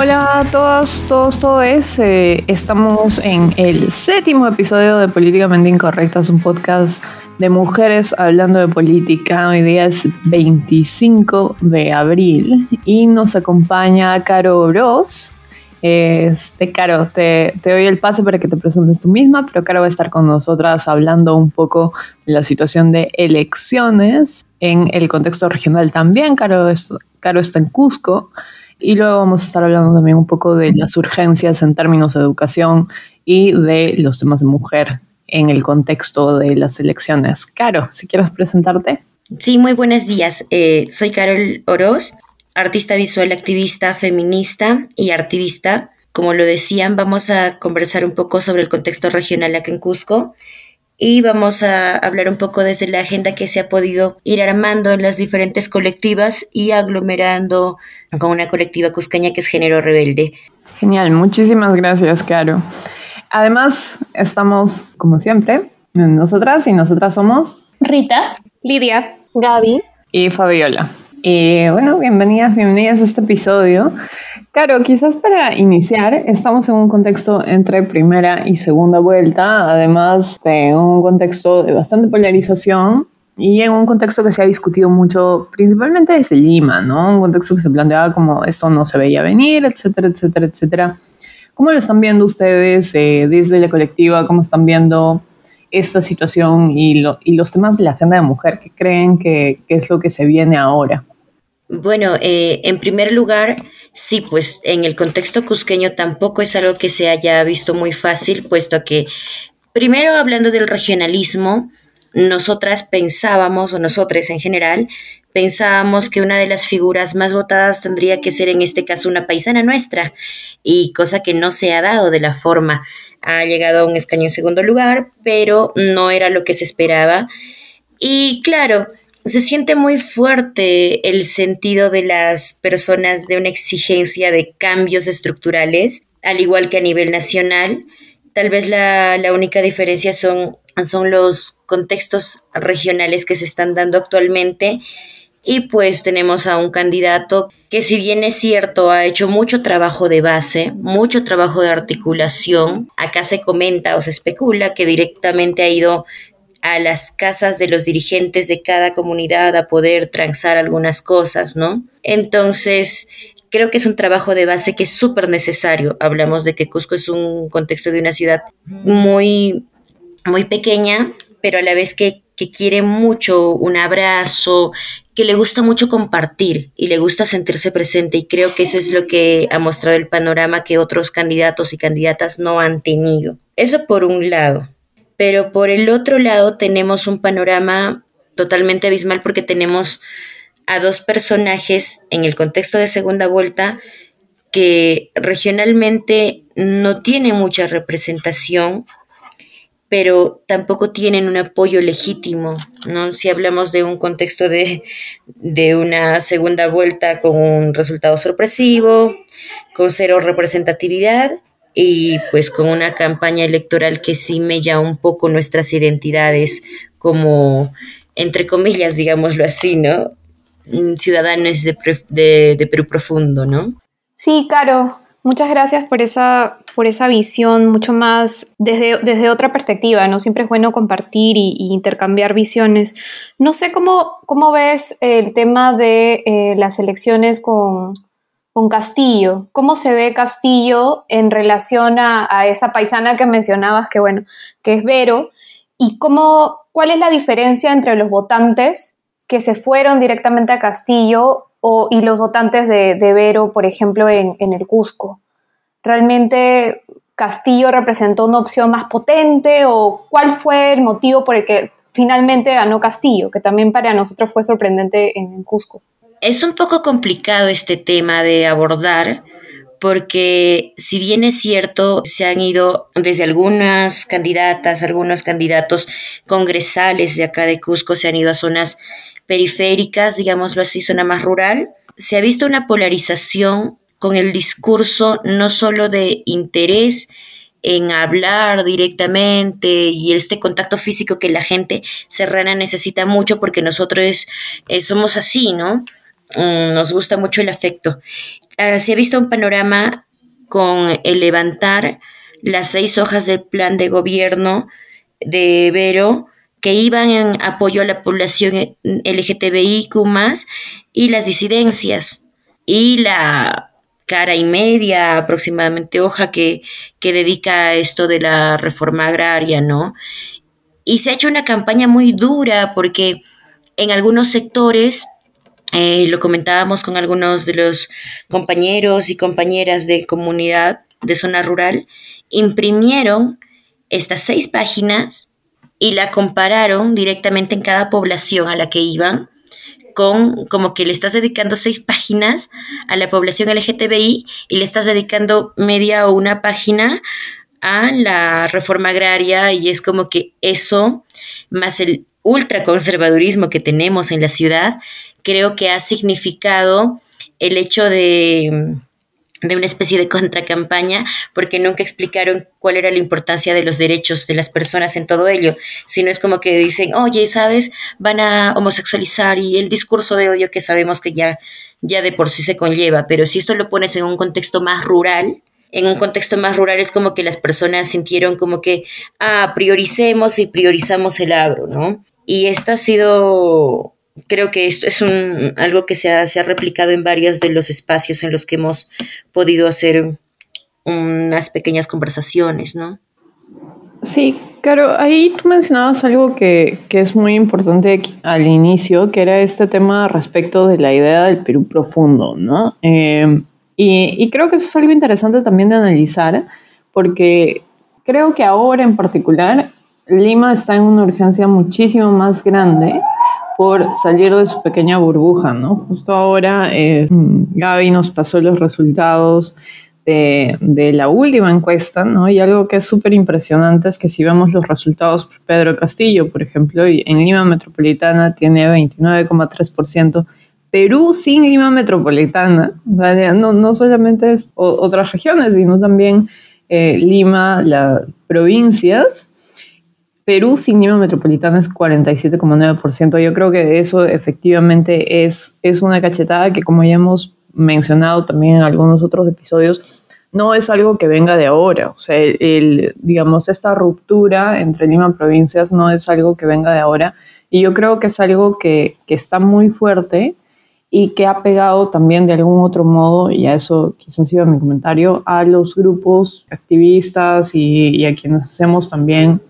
Hola a todas, todos, todos. Eh, estamos en el séptimo episodio de Políticamente Incorrectas, un podcast de mujeres hablando de política. Hoy día es 25 de abril y nos acompaña Caro Bros. Este, Caro, te, te doy el pase para que te presentes tú misma, pero Caro va a estar con nosotras hablando un poco de la situación de elecciones en el contexto regional también. Caro, Caro está en Cusco y luego vamos a estar hablando también un poco de las urgencias en términos de educación y de los temas de mujer en el contexto de las elecciones. Caro, si quieres presentarte. Sí, muy buenos días. Eh, soy Carol Oroz, artista visual, activista, feminista y activista. Como lo decían, vamos a conversar un poco sobre el contexto regional aquí en Cusco y vamos a hablar un poco desde la agenda que se ha podido ir armando en las diferentes colectivas y aglomerando con una colectiva cuscaña que es Género Rebelde. Genial, muchísimas gracias, Caro. Además, estamos, como siempre, nosotras y nosotras somos Rita, Lidia, Gaby y Fabiola. Bueno, bienvenidas, bienvenidas a este episodio Claro, quizás para iniciar, estamos en un contexto entre primera y segunda vuelta, además de un contexto de bastante polarización y en un contexto que se ha discutido mucho, principalmente desde Lima, ¿no? Un contexto que se planteaba como esto no se veía venir, etcétera, etcétera, etcétera. ¿Cómo lo están viendo ustedes eh, desde la colectiva? ¿Cómo están viendo esta situación y, los temas de la agenda de mujer? ¿Qué creen que es lo que se viene ahora? Bueno, eh, en primer lugar, sí, pues en el contexto cusqueño tampoco es algo que se haya visto muy fácil, puesto que, primero hablando del regionalismo, nosotras pensábamos, o nosotros en general, pensábamos que una de las figuras más votadas tendría que ser en este caso una paisana nuestra, y cosa que no se ha dado de la forma. Ha llegado a un escaño en segundo lugar, pero no era lo que se esperaba. Y claro, se siente muy fuerte el sentido de las personas de una exigencia de cambios estructurales, al igual que a nivel nacional. Tal vez la, única diferencia son, son los contextos regionales que se están dando actualmente. Y pues tenemos a un candidato que si bien es cierto, ha hecho mucho trabajo de base, mucho trabajo de articulación. Acá se comenta o se especula que directamente ha ido a las casas de los dirigentes de cada comunidad a poder transar algunas cosas, ¿no? Entonces, creo que es un trabajo de base que es súper necesario. Hablamos de que Cusco es un contexto de una ciudad muy, muy pequeña, pero a la vez que, que quiere mucho un abrazo, que le gusta mucho compartir y le gusta sentirse presente y creo que eso es lo que ha mostrado el panorama que otros candidatos y candidatas no han tenido. Eso por un lado pero por el otro lado tenemos un panorama totalmente abismal porque tenemos a dos personajes en el contexto de segunda vuelta que regionalmente no tienen mucha representación, pero tampoco tienen un apoyo legítimo, ¿no? Si hablamos de un contexto de, de una segunda vuelta con un resultado sorpresivo, con cero representatividad, y pues con una campaña electoral que sí mella un poco nuestras identidades como, entre comillas, digámoslo así, ¿no? Mm, ciudadanos de, de, Perú profundo, ¿no? Sí, Caro, muchas gracias por esa, por esa visión mucho más desde, desde otra perspectiva, ¿no? Siempre es bueno compartir y, intercambiar visiones. No sé cómo, cómo ves el tema de eh, las elecciones con, con Castillo. ¿Cómo se ve Castillo en relación a, esa paisana que mencionabas, que bueno, que es Vero? ¿Y cómo, cuál es la diferencia entre los votantes que se fueron directamente a Castillo o, y los votantes de, Vero, por ejemplo, en, en el Cusco? ¿Realmente Castillo representó una opción más potente o cuál fue el motivo por el que finalmente ganó Castillo, que también para nosotros fue sorprendente en el Cusco? Es un poco complicado este tema de abordar porque si bien es cierto, se han ido desde algunas candidatas, algunos candidatos congresales de acá de Cusco, se han ido a zonas periféricas, digámoslo así, zona más rural, se ha visto una polarización con el discurso no solo de interés en hablar directamente y este contacto físico que la gente serrana necesita mucho porque nosotros eh, somos así, ¿no? Mm, nos gusta mucho el afecto. ah, se ha visto un panorama con el levantar las seis hojas del plan de gobierno de Vero que iban en apoyo a la población LGTBIQ y las disidencias y la cara y media aproximadamente hoja que, que dedica a esto de la reforma agraria, ¿no? Y se ha hecho una campaña muy dura porque en algunos sectores, eh, lo comentábamos con algunos de los compañeros y compañeras de comunidad de zona rural, imprimieron estas seis páginas y la compararon directamente en cada población a la que iban con como que le estás dedicando seis páginas a la población LGTBI y le estás dedicando media o una página a la reforma agraria. Y es como que eso, más el ultraconservadurismo que tenemos en la ciudad, creo que ha significado el hecho de de una especie de contracampaña porque nunca explicaron cuál era la importancia de los derechos de las personas en todo ello, sino es como que dicen, oye, ¿sabes? Van a homosexualizar y el discurso de odio que sabemos que ya, ya de por sí se conlleva, pero si esto lo pones en un contexto más rural, en un contexto más rural es como que las personas sintieron como que, ah, prioricemos y priorizamos el agro, ¿no? Y esto ha sido creo que esto es un, algo que se ha, se ha, replicado en varios de los espacios en los que hemos podido hacer unas pequeñas conversaciones, ¿no? Sí, claro, ahí tú mencionabas algo que, que, es muy importante al inicio, que era este tema respecto de la idea del Perú profundo, ¿no? Eh, y, y creo que eso es algo interesante también de analizar, porque creo que ahora en particular Lima está en una urgencia muchísimo más grande por salir de su pequeña burbuja, ¿no? Justo ahora eh, Gaby nos pasó los resultados de, de, la última encuesta, ¿no? Y algo que es súper impresionante es que si vemos los resultados Pedro Castillo, por ejemplo, en Lima Metropolitana tiene 29,3%, Perú sin Lima Metropolitana, no, no solamente es otras regiones, sino también eh, Lima, las provincias, Perú sin Lima Metropolitana es 47,9%. Yo creo que eso efectivamente es, es una cachetada que, como ya hemos mencionado también en algunos otros episodios, no es algo que venga de ahora. O sea, el, digamos, esta ruptura entre Lima y provincias no es algo que venga de ahora. Y yo creo que es algo que, que está muy fuerte y que ha pegado también de algún otro modo, y a eso quizás iba mi comentario, a los grupos activistas y, y a quienes hacemos también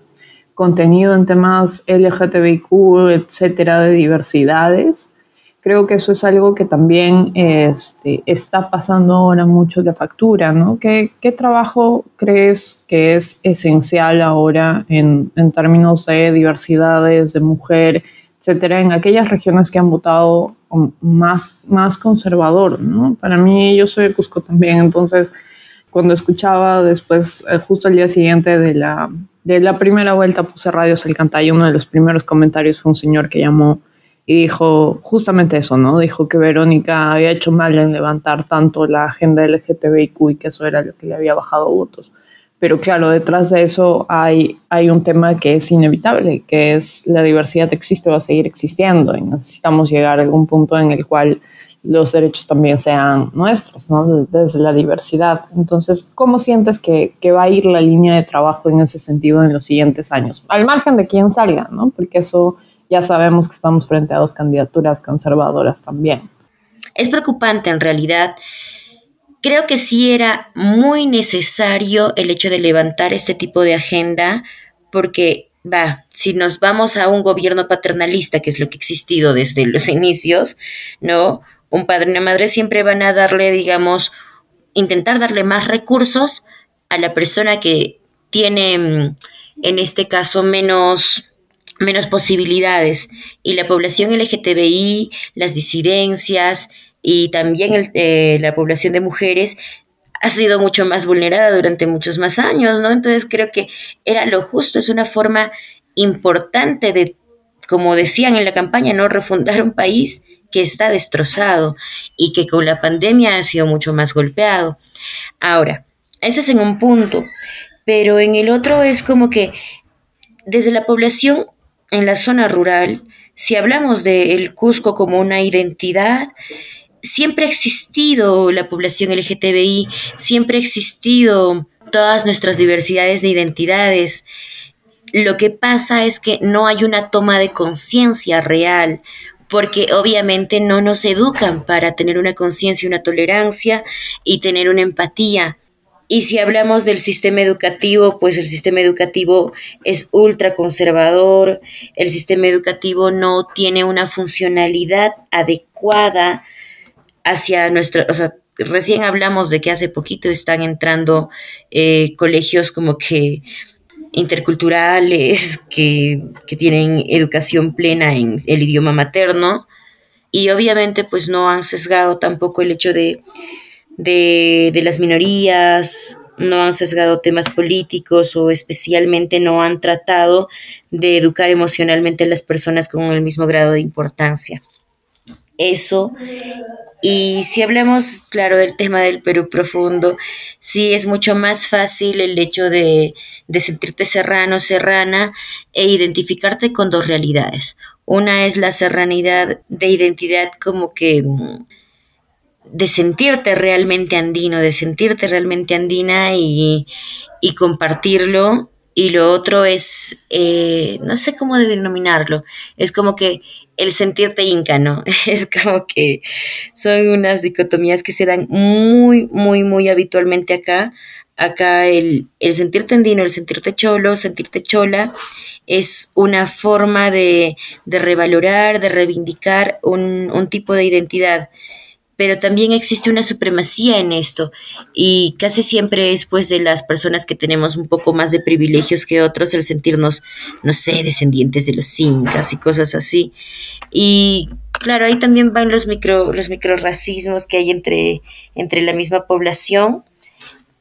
contenido en temas LGTBIQ, etcétera, de diversidades. Creo que eso es algo que también este, está pasando ahora mucho de factura, ¿no? ¿Qué, ¿Qué, trabajo crees que es esencial ahora en, en términos de diversidades, de mujer, etcétera, en aquellas regiones que han votado más, más conservador, ¿no? Para mí, yo soy de Cusco también, entonces, cuando escuchaba después, eh, justo al día siguiente de la, de la primera vuelta puse radios el y uno de los primeros comentarios fue un señor que llamó y dijo justamente eso, ¿no? Dijo que Verónica había hecho mal en levantar tanto la agenda LGTBIQ y que eso era lo que le había bajado votos. Pero claro, detrás de eso hay, hay un tema que es inevitable, que es la diversidad existe, va a seguir existiendo y necesitamos llegar a algún punto en el cual los derechos también sean nuestros, ¿no? Desde la diversidad. Entonces, ¿cómo sientes que, que, va a ir la línea de trabajo en ese sentido en los siguientes años? Al margen de quién salga, ¿no? Porque eso ya sabemos que estamos frente a dos candidaturas conservadoras también. Es preocupante en realidad. Creo que sí era muy necesario el hecho de levantar este tipo de agenda porque va, si nos vamos a un gobierno paternalista, que es lo que ha existido desde los inicios, ¿no? Un padre y una madre siempre van a darle, digamos, intentar darle más recursos a la persona que tiene, mm, en este caso, menos, menos posibilidades. Y la población LGTBI, las disidencias y también eh, la población de mujeres ha sido mucho más vulnerada durante muchos más años, ¿no? Entonces creo que era lo justo, es una forma importante de, como decían en la campaña, ¿no? Refundar un país que está destrozado y que con la pandemia ha sido mucho más golpeado. Ahora, ese es en un punto, pero en el otro es como que desde la población en la zona rural, si hablamos de el Cusco como una identidad, siempre ha existido la población LGTBI, siempre ha existido todas nuestras diversidades de identidades. Lo que pasa es que no hay una toma de conciencia real, porque obviamente no nos educan para tener una conciencia, una tolerancia y tener una empatía. Y si hablamos del sistema educativo, pues el sistema educativo es ultra conservador, el sistema educativo no tiene una funcionalidad adecuada hacia nuestro, o sea, recién hablamos de que hace poquito están entrando eh, colegios como que interculturales, que, que tienen educación plena en el idioma materno, y obviamente pues no han sesgado tampoco el hecho de de, las minorías, no han sesgado temas políticos o especialmente no han tratado de educar emocionalmente a las personas con el mismo grado de importancia. Eso. Y si hablamos, claro, del tema del Perú profundo, sí es mucho más fácil el hecho de, de sentirte serrano, serrana e identificarte con dos realidades. Una es la serranidad de identidad como que mm, de sentirte realmente andino, de sentirte realmente andina y, compartirlo. Y lo otro es, eh, no sé cómo denominarlo, es como que el sentirte inca, ¿no? Es como que son unas dicotomías que se dan muy, muy, muy habitualmente acá. Acá el, el sentirte andino, el sentirte cholo, sentirte chola, es una forma de, de revalorar, de reivindicar un, un tipo de identidad pero también existe una supremacía en esto y casi siempre es pues de las personas que tenemos un poco más de privilegios que otros el sentirnos, no sé, descendientes de los incas y cosas así. Y claro, ahí también van los micro los microracismos que hay entre entre la misma población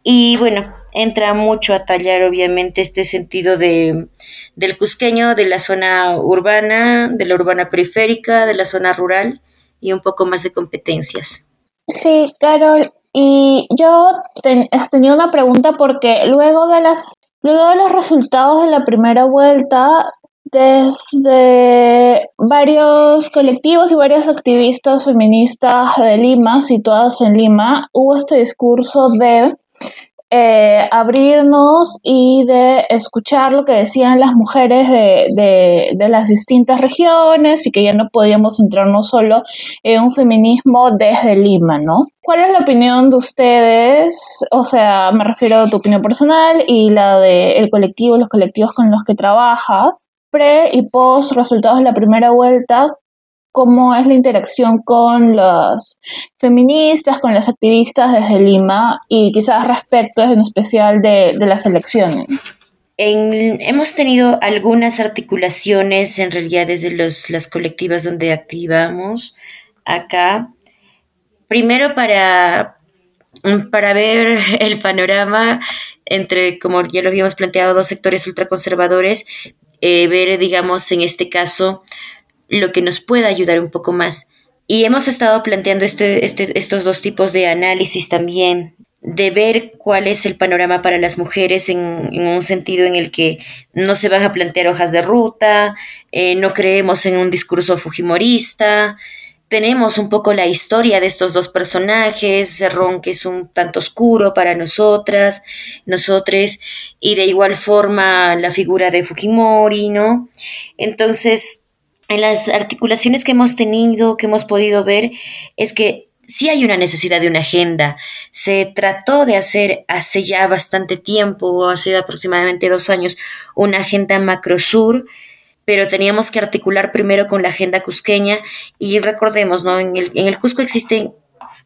y bueno, entra mucho a tallar obviamente este sentido de del cusqueño, de la zona urbana, de la urbana periférica, de la zona rural y un poco más de competencias. Sí, Carol, y yo tenía una pregunta porque luego de las luego de los resultados de la primera vuelta desde varios colectivos y varios activistas feministas de Lima, situadas en Lima, hubo este discurso de eh, abrirnos y de escuchar lo que decían las mujeres de, de, las distintas regiones y que ya no podíamos centrarnos solo en un feminismo desde Lima, ¿no? ¿Cuál es la opinión de ustedes? O sea, me refiero a tu opinión personal y la del colectivo, los colectivos con los que trabajas, pre y post resultados de la primera vuelta, cómo es la interacción con las feministas, con las activistas desde Lima y quizás respecto en especial de, las elecciones. hemos tenido algunas articulaciones en realidad desde las colectivas donde activamos acá. Primero para, para ver el panorama entre, como ya lo habíamos planteado, dos sectores ultraconservadores, eh, ver, digamos, en este caso, lo que nos pueda ayudar un poco más. Y hemos estado planteando este, este, estos dos tipos de análisis también, de ver cuál es el panorama para las mujeres en, un sentido en el que no se van a plantear hojas de ruta, eh, no creemos en un discurso fujimorista, tenemos un poco la historia de estos dos personajes, Cerrón que es un tanto oscuro para nosotras, nosotros, y de igual forma la figura de Fujimori, ¿no? Entonces, en las articulaciones que hemos tenido, que hemos podido ver, es que sí hay una necesidad de una agenda. Se trató de hacer hace ya bastante tiempo, hace aproximadamente dos años, una agenda macrosur, pero teníamos que articular primero con la agenda cusqueña y recordemos, ¿no? En el, en el Cusco existen,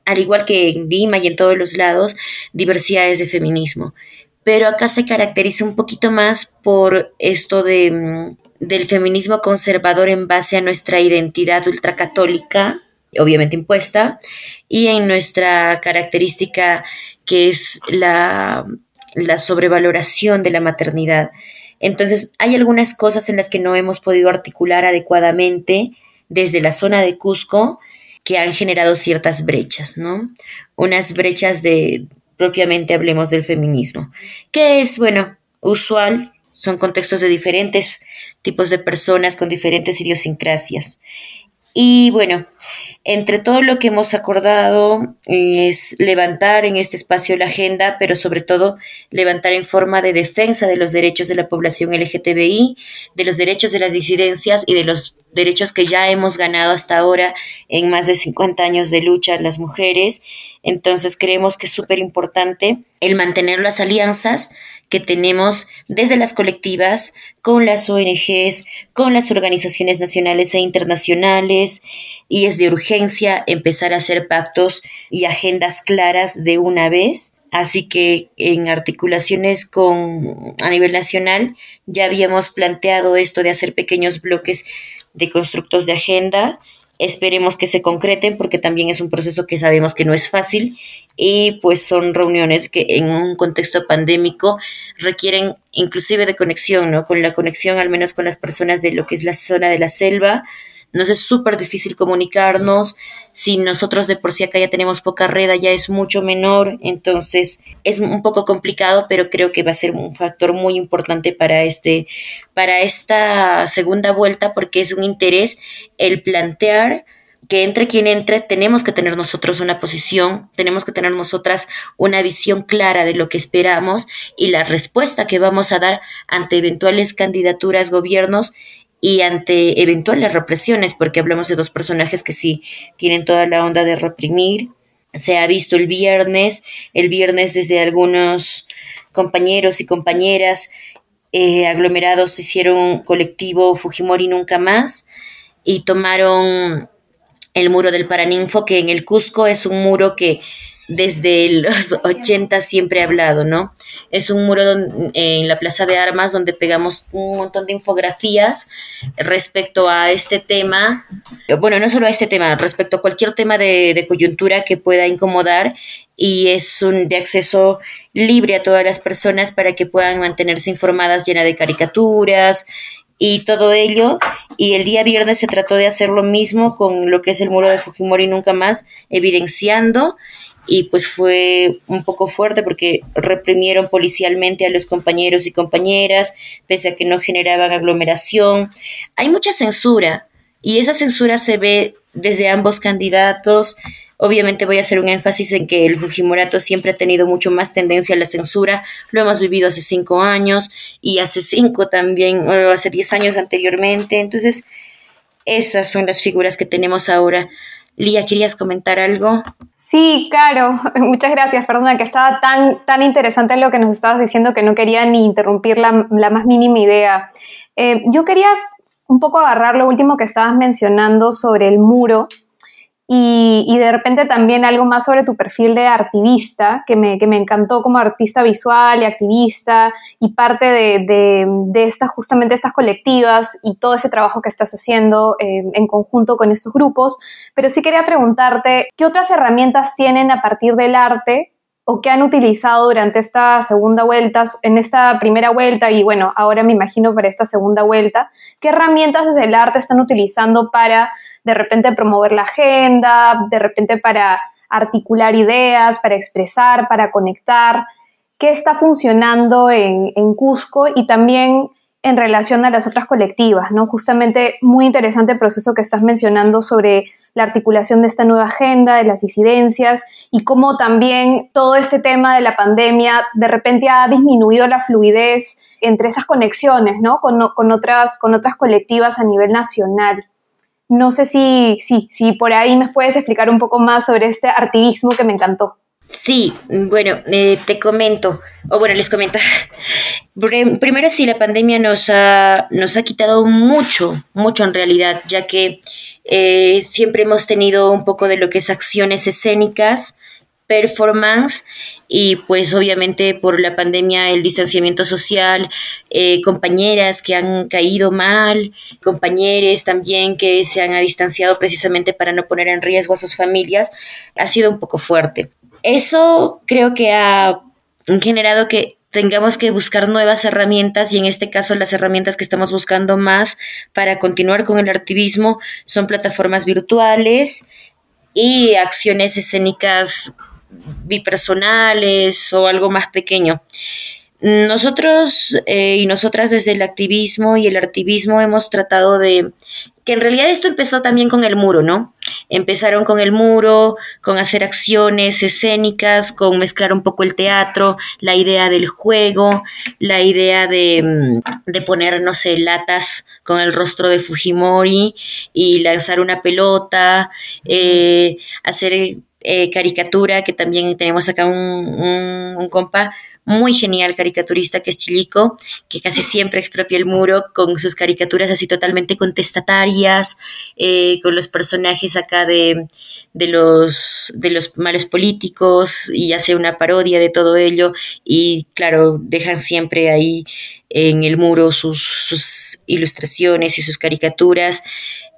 al igual que en Lima y en todos los lados, diversidades de feminismo. Pero acá se caracteriza un poquito más por esto de mm, del feminismo conservador en base a nuestra identidad ultracatólica, obviamente impuesta, y en nuestra característica que es la, la sobrevaloración de la maternidad. Entonces, hay algunas cosas en las que no hemos podido articular adecuadamente desde la zona de Cusco que han generado ciertas brechas, ¿no? Unas brechas de, propiamente hablemos del feminismo, que es, bueno, usual, son contextos de diferentes tipos de personas con diferentes idiosincrasias. Y bueno, Entre todo lo que hemos acordado es levantar en este espacio la agenda, pero sobre todo levantar en forma de defensa de los derechos de la población LGTBI, de los derechos de las disidencias y de los derechos que ya hemos ganado hasta ahora en más de 50 años de lucha las mujeres. Entonces creemos que es súper importante el mantener las alianzas que tenemos desde las colectivas, con las ONGs, con las organizaciones nacionales e internacionales, y es de urgencia empezar a hacer pactos y agendas claras de una vez. Así que en articulaciones con a nivel nacional ya habíamos planteado esto de hacer pequeños bloques de constructos de agenda Esperemos que se concreten porque también es un proceso que sabemos que no es fácil y pues son reuniones que en un contexto pandémico requieren inclusive de conexión, ¿no? Con la conexión al menos con las personas de lo que es la zona de la selva, nos es súper difícil comunicarnos, si nosotros de por sí acá ya tenemos poca red, ya es mucho menor, entonces es un poco complicado, pero creo que va a ser un factor muy importante para este, para esta segunda vuelta, porque es un interés el plantear que entre quien entre, tenemos que tener nosotros una posición, tenemos que tener nosotras una visión clara de lo que esperamos y la respuesta que vamos a dar ante eventuales candidaturas, gobiernos y ante eventuales represiones, porque hablamos de dos personajes que sí tienen toda la onda de reprimir. Se ha visto el viernes, el viernes desde algunos compañeros y compañeras eh, aglomerados hicieron colectivo Fujimori Nunca Más y tomaron el muro del Paraninfo, que en el Cusco es un muro que desde los 80 siempre he hablado, ¿no? Es un muro en la Plaza de Armas donde pegamos un montón de infografías respecto a este tema, bueno, no solo a este tema, respecto a cualquier tema de, de coyuntura que pueda incomodar y es un de acceso libre a todas las personas para que puedan mantenerse informadas llena de caricaturas y todo ello. Y el día viernes se trató de hacer lo mismo con lo que es el muro de Fujimori nunca más, evidenciando y pues fue un poco fuerte porque reprimieron policialmente a los compañeros y compañeras, pese a que no generaban aglomeración. Hay mucha censura y esa censura se ve desde ambos candidatos. Obviamente voy a hacer un énfasis en que el Fujimorato siempre ha tenido mucho más tendencia a la censura. Lo hemos vivido hace cinco años y hace cinco también, o hace diez años anteriormente. Entonces, esas son las figuras que tenemos ahora. Lía, ¿querías comentar algo? Sí, claro. Muchas gracias. Perdona, que estaba tan, tan interesante lo que nos estabas diciendo que no quería ni interrumpir la, más mínima idea. Eh, yo quería un poco agarrar lo último que estabas mencionando sobre el muro y, de repente también algo más sobre tu perfil de activista, que me, que me encantó como artista visual y activista y parte de, de, estas, justamente estas colectivas y todo ese trabajo que estás haciendo eh, en conjunto con esos grupos. Pero sí quería preguntarte, ¿qué otras herramientas tienen a partir del arte o qué han utilizado durante esta segunda vuelta, en esta primera vuelta y bueno, ahora me imagino para esta segunda vuelta? ¿Qué herramientas desde el arte están utilizando para de repente promover la agenda, de repente para articular ideas, para expresar, para conectar, qué está funcionando en, Cusco y también en relación a las otras colectivas, ¿no? Justamente muy interesante el proceso que estás mencionando sobre la articulación de esta nueva agenda, de las disidencias y cómo también todo este tema de la pandemia de repente ha disminuido la fluidez entre esas conexiones, ¿no? Con, con otras, con otras colectivas a nivel nacional. No sé si, si, si por ahí me puedes explicar un poco más sobre este activismo que me encantó. Sí, bueno, eh, te comento, o bueno, les comento. Primero sí, la pandemia nos ha, nos ha quitado mucho, mucho en realidad, ya que eh, siempre hemos tenido un poco de lo que es acciones escénicas, performance y pues obviamente por la pandemia el distanciamiento social, eh, compañeras que han caído mal, compañeros también que se han distanciado precisamente para no poner en riesgo a sus familias, ha sido un poco fuerte. Eso creo que ha generado que tengamos que buscar nuevas herramientas y en este caso las herramientas que estamos buscando más para continuar con el activismo son plataformas virtuales y acciones escénicas bipersonales o algo más pequeño. Nosotros eh, y nosotras desde el activismo y el activismo hemos tratado de, que en realidad esto empezó también con el muro, ¿no? Empezaron con el muro, con hacer acciones escénicas, con mezclar un poco el teatro, la idea del juego, la idea de, mm, de poner, no sé, latas con el rostro de Fujimori y lanzar una pelota, eh, hacer eh, caricatura, que también tenemos acá un, compa muy genial caricaturista que es Chilico, que casi siempre expropia el muro con sus caricaturas así totalmente contestatarias, eh, con los personajes acá de, de, los, de los malos políticos y hace una parodia de todo ello y claro, dejan siempre ahí en el muro sus, sus ilustraciones y sus caricaturas.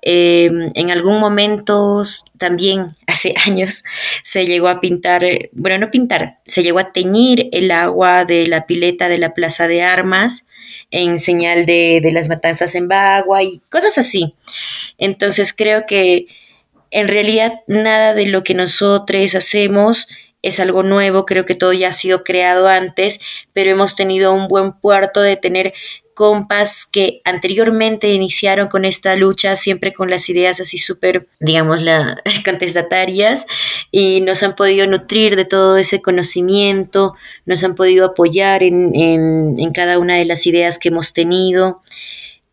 Em, en algún momento también hace años se llegó a pintar, bueno, no pintar, se llegó a teñir el agua de la pileta de la Plaza de Armas en señal de, de las matanzas en Bagua y cosas así. Entonces creo que en realidad nada de lo que nosotros hacemos es algo nuevo, creo que todo ya ha sido creado antes, pero hemos tenido un buen puerto de tener compas que anteriormente iniciaron con esta lucha, siempre con las ideas así súper, digamos, la, contestatarias, y nos han podido nutrir de todo ese conocimiento, nos han podido apoyar en, en, cada una de las ideas que hemos tenido.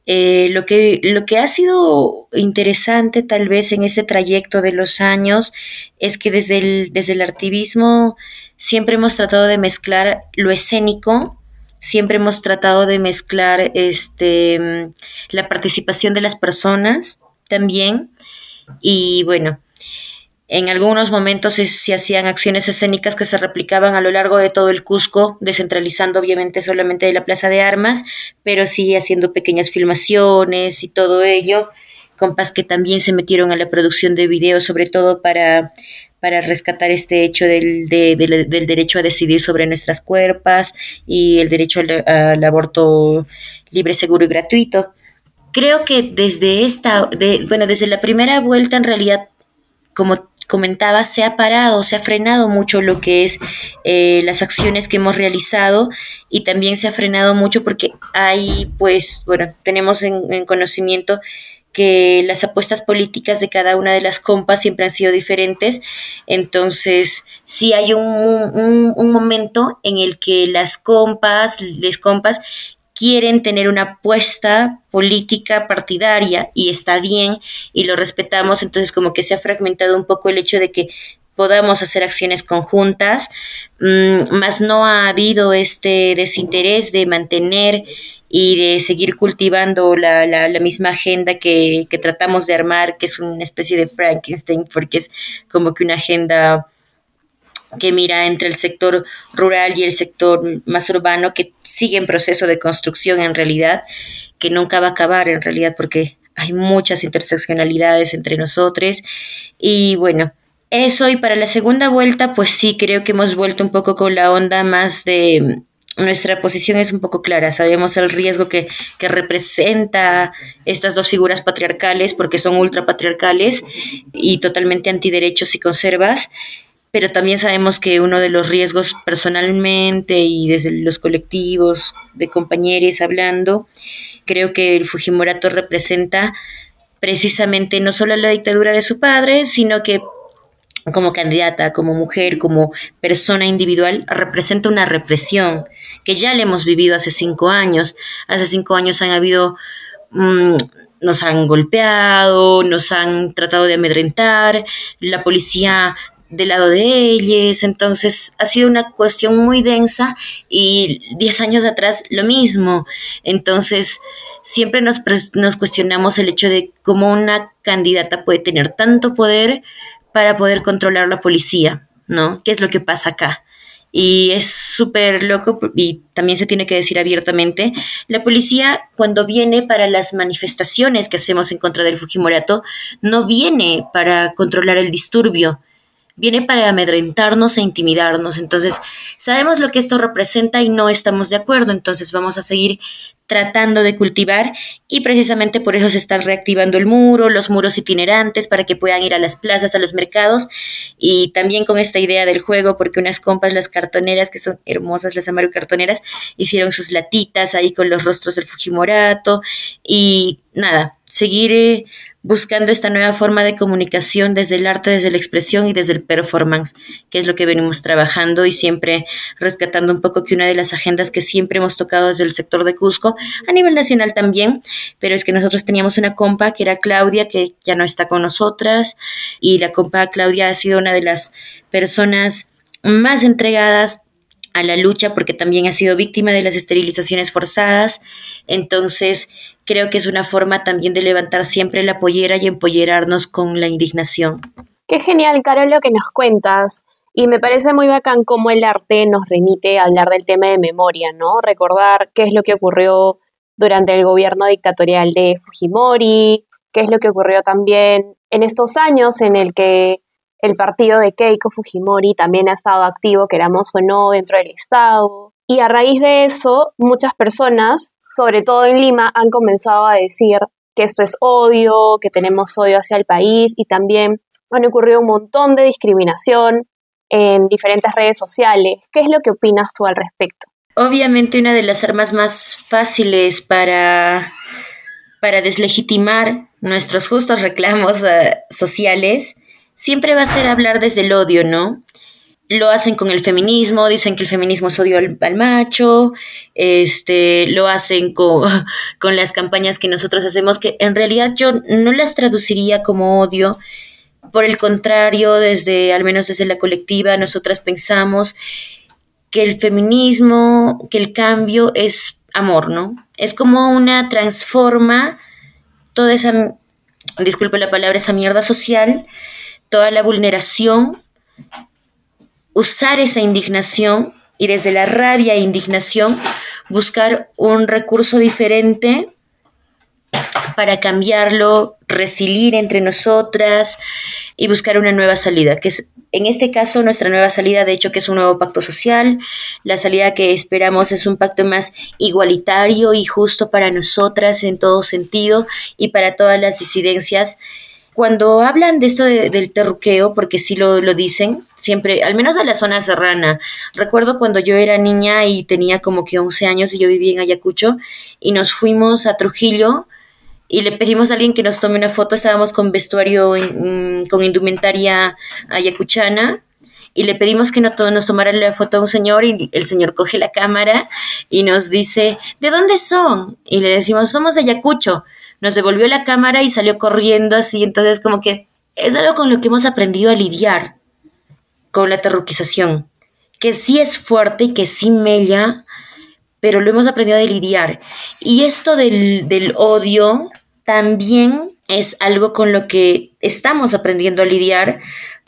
Eh, lo, que, lo que ha sido interesante tal vez en este trayecto de los años es que desde el, desde el activismo siempre hemos tratado de mezclar lo escénico siempre hemos tratado de mezclar este, la participación de las personas también. Y bueno, en algunos momentos se, hacían acciones escénicas que se replicaban a lo largo de todo el Cusco, descentralizando obviamente solamente de la Plaza de Armas, pero sí haciendo pequeñas filmaciones y todo ello. Compas que también se metieron a la producción de videos, sobre todo para para rescatar este hecho del, del, derecho a decidir sobre nuestras cuerpos y el derecho al, aborto libre, seguro y gratuito. Creo que desde esta, bueno, desde la primera vuelta en realidad, como comentaba, se ha parado, se ha frenado mucho lo que es eh, las acciones que hemos realizado y también se ha frenado mucho porque hay, pues, bueno, tenemos en, en conocimiento que las apuestas políticas de cada una de las compas siempre han sido diferentes. Entonces, sí hay un, un, momento en el que las compas, les compas, quieren tener una apuesta política partidaria y está bien y lo respetamos, entonces como que se ha fragmentado un poco el hecho de que podamos hacer acciones conjuntas, mm, más no ha habido este desinterés de mantener y de seguir cultivando la, la, misma agenda que, tratamos de armar, que es una especie de Frankenstein, porque es como que una agenda que mira entre el sector rural y el sector más urbano, que sigue en proceso de construcción en realidad, que nunca va a acabar en realidad porque hay muchas interseccionalidades entre nosotros. Y bueno, eso y para la segunda vuelta, pues sí, creo que hemos vuelto un poco con la onda más de nuestra posición es un poco clara. Sabemos el riesgo que, que representa estas dos figuras patriarcales, porque son ultrapatriarcales y totalmente antiderechos y conservas, pero también sabemos que uno de los riesgos personalmente y desde los colectivos de compañeros hablando, creo que el Fujimorato representa precisamente no solo la dictadura de su padre, sino que como candidata, como mujer, como persona individual, representa una represión que ya le hemos vivido hace cinco años. Hace cinco años han habido, mm, nos han golpeado, nos han tratado de amedrentar, la policía del lado de ellos, entonces ha sido una cuestión muy densa y diez años atrás lo mismo. Entonces, siempre nos, nos cuestionamos el hecho de cómo una candidata puede tener tanto poder para poder controlar la policía, ¿no? ¿Qué es lo que pasa acá? Y es súper loco y también se tiene que decir abiertamente, la policía cuando viene para las manifestaciones que hacemos en contra del Fujimorato, no viene para controlar el disturbio, viene para amedrentarnos e intimidarnos. Entonces, sabemos lo que esto representa y no estamos de acuerdo, entonces vamos a seguir tratando de cultivar y precisamente por eso se está reactivando el muro, los muros itinerantes para que puedan ir a las plazas, a los mercados y también con esta idea del juego porque unas compas, las cartoneras que son hermosas, las amaru cartoneras, hicieron sus latitas ahí con los rostros del Fujimorato y nada, seguir eh, buscando esta nueva forma de comunicación desde el arte, desde la expresión y desde el performance, que es lo que venimos trabajando y siempre rescatando un poco que una de las agendas que siempre hemos tocado desde el sector de Cusco, a nivel nacional también, pero es que nosotros teníamos una compa que era Claudia, que ya no está con nosotras, y la compa Claudia ha sido una de las personas más entregadas a la lucha porque también ha sido víctima de las esterilizaciones forzadas. Entonces, creo que es una forma también de levantar siempre la pollera y empollerarnos con la indignación. Qué genial, Carol, lo que nos cuentas. Y me parece muy bacán cómo el arte nos remite a hablar del tema de memoria, ¿no? Recordar qué es lo que ocurrió durante el gobierno dictatorial de Fujimori, qué es lo que ocurrió también en estos años en el que el partido de Keiko Fujimori también ha estado activo, queramos o no, dentro del Estado. Y a raíz de eso, muchas personas, sobre todo en Lima, han comenzado a decir que esto es odio, que tenemos odio hacia el país y también han ocurrido un montón de discriminación en diferentes redes sociales. ¿Qué es lo que opinas tú al respecto? Obviamente una de las armas más fáciles para, para deslegitimar nuestros justos reclamos uh, sociales siempre va a ser hablar desde el odio, ¿no? Lo hacen con el feminismo, dicen que el feminismo es odio al, macho, este, lo hacen con, con las campañas que nosotros hacemos, que en realidad yo no las traduciría como odio, por el contrario, desde, al menos desde la colectiva, nosotras pensamos que el feminismo, que el cambio es amor, ¿no? Es como una transforma toda esa, disculpe la palabra, esa mierda social toda la vulneración, usar esa indignación y desde la rabia e indignación buscar un recurso diferente para cambiarlo, resilir entre nosotras y buscar una nueva salida, que es en este caso nuestra nueva salida, de hecho, que es un nuevo pacto social. La salida que esperamos es un pacto más igualitario y justo para nosotras en todo sentido y para todas las disidencias cuando hablan de esto del terruqueo, porque sí lo, lo, dicen, siempre, al menos a la zona serrana, recuerdo cuando yo era niña y tenía como que 11 años y yo vivía en Ayacucho y nos fuimos a Trujillo y le pedimos a alguien que nos tome una foto, estábamos con vestuario, mm, con indumentaria ayacuchana y le pedimos que nos, nos tomara la foto a un señor y el señor coge la cámara y nos dice, ¿de dónde son? Y le decimos, somos de Ayacucho nos devolvió la cámara y salió corriendo así. Entonces, como que es algo con lo que hemos aprendido a lidiar con la terruquización, que sí es fuerte y que sí mella, pero lo hemos aprendido a lidiar. Y esto del, del odio también es algo con lo que estamos aprendiendo a lidiar,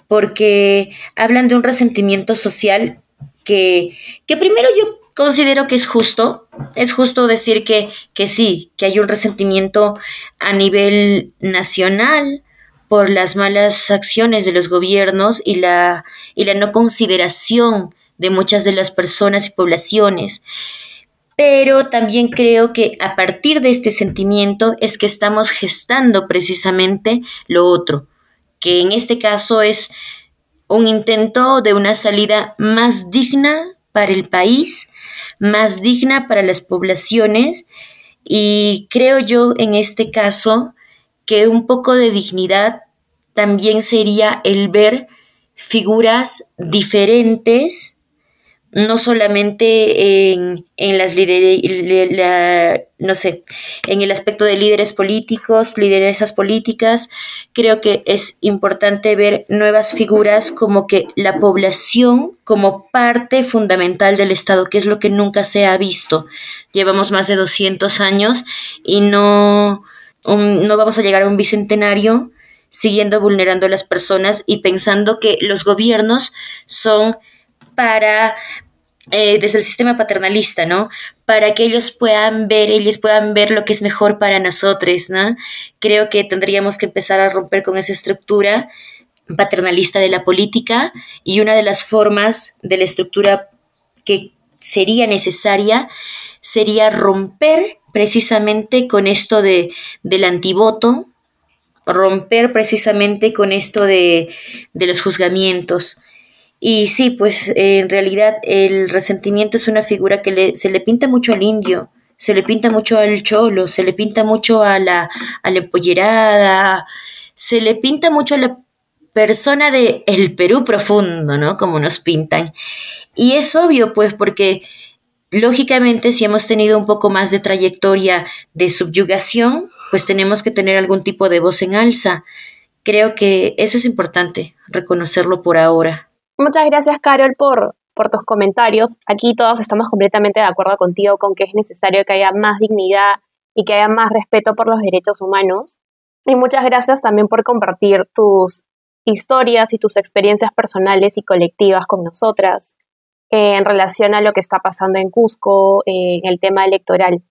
porque hablan de un resentimiento social que, que primero yo considero que es justo, es justo decir que, que sí, que hay un resentimiento a nivel nacional por las malas acciones de los gobiernos y la, y la no consideración de muchas de las personas y poblaciones. Pero también creo que a partir de este sentimiento es que estamos gestando precisamente lo otro, que en este caso es un intento de una salida más digna para el país, más digna para las poblaciones y creo yo en este caso que un poco de dignidad también sería el ver figuras diferentes no solamente en, en las líderes, no sé, en el aspecto de líderes políticos, lideresas políticas, creo que es importante ver nuevas figuras como que la población como parte fundamental del Estado, que es lo que nunca se ha visto. Llevamos más de 200 años y no, no vamos a llegar a un bicentenario siguiendo vulnerando a las personas y pensando que los gobiernos son para eh, desde el sistema paternalista, ¿no? Para que ellos puedan ver, ellos puedan ver lo que es mejor para nosotros, ¿no? Creo que tendríamos que empezar a romper con esa estructura paternalista de la política y una de las formas de la estructura que sería necesaria sería romper precisamente con esto de, del antivoto, romper precisamente con esto de, de los juzgamientos. Y sí, pues en realidad el resentimiento es una figura que se le pinta mucho al indio, se le pinta mucho al cholo, se le pinta mucho a la, a la empollerada, se le pinta mucho a la persona de el Perú profundo, ¿no? Como nos pintan. Y es obvio, pues, porque lógicamente si hemos tenido un poco más de trayectoria de subyugación, pues tenemos que tener algún tipo de voz en alza. Creo que eso es importante, reconocerlo por ahora. Muchas gracias, Carol, por, por tus comentarios. Aquí todos estamos completamente de acuerdo contigo con que es necesario que haya más dignidad y que haya más respeto por los derechos humanos. Y muchas gracias también por compartir tus historias y tus experiencias personales y colectivas con nosotras eh, en relación a lo que está pasando en Cusco, eh, en el tema electoral.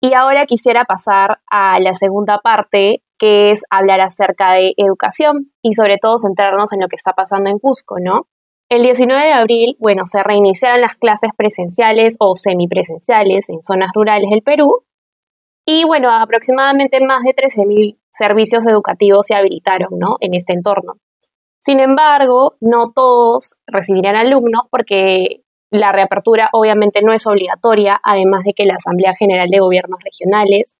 Y ahora quisiera pasar a la segunda parte, que es hablar acerca de educación y sobre todo centrarnos en lo que está pasando en Cusco, ¿no? El 19 de abril, bueno, se reiniciaron las clases presenciales o semipresenciales en zonas rurales del Perú y bueno, aproximadamente más de 13.000 servicios educativos se habilitaron, ¿no? En este entorno. Sin embargo, no todos recibirán alumnos porque la reapertura obviamente no es obligatoria, además de que la Asamblea General de Gobiernos Regionales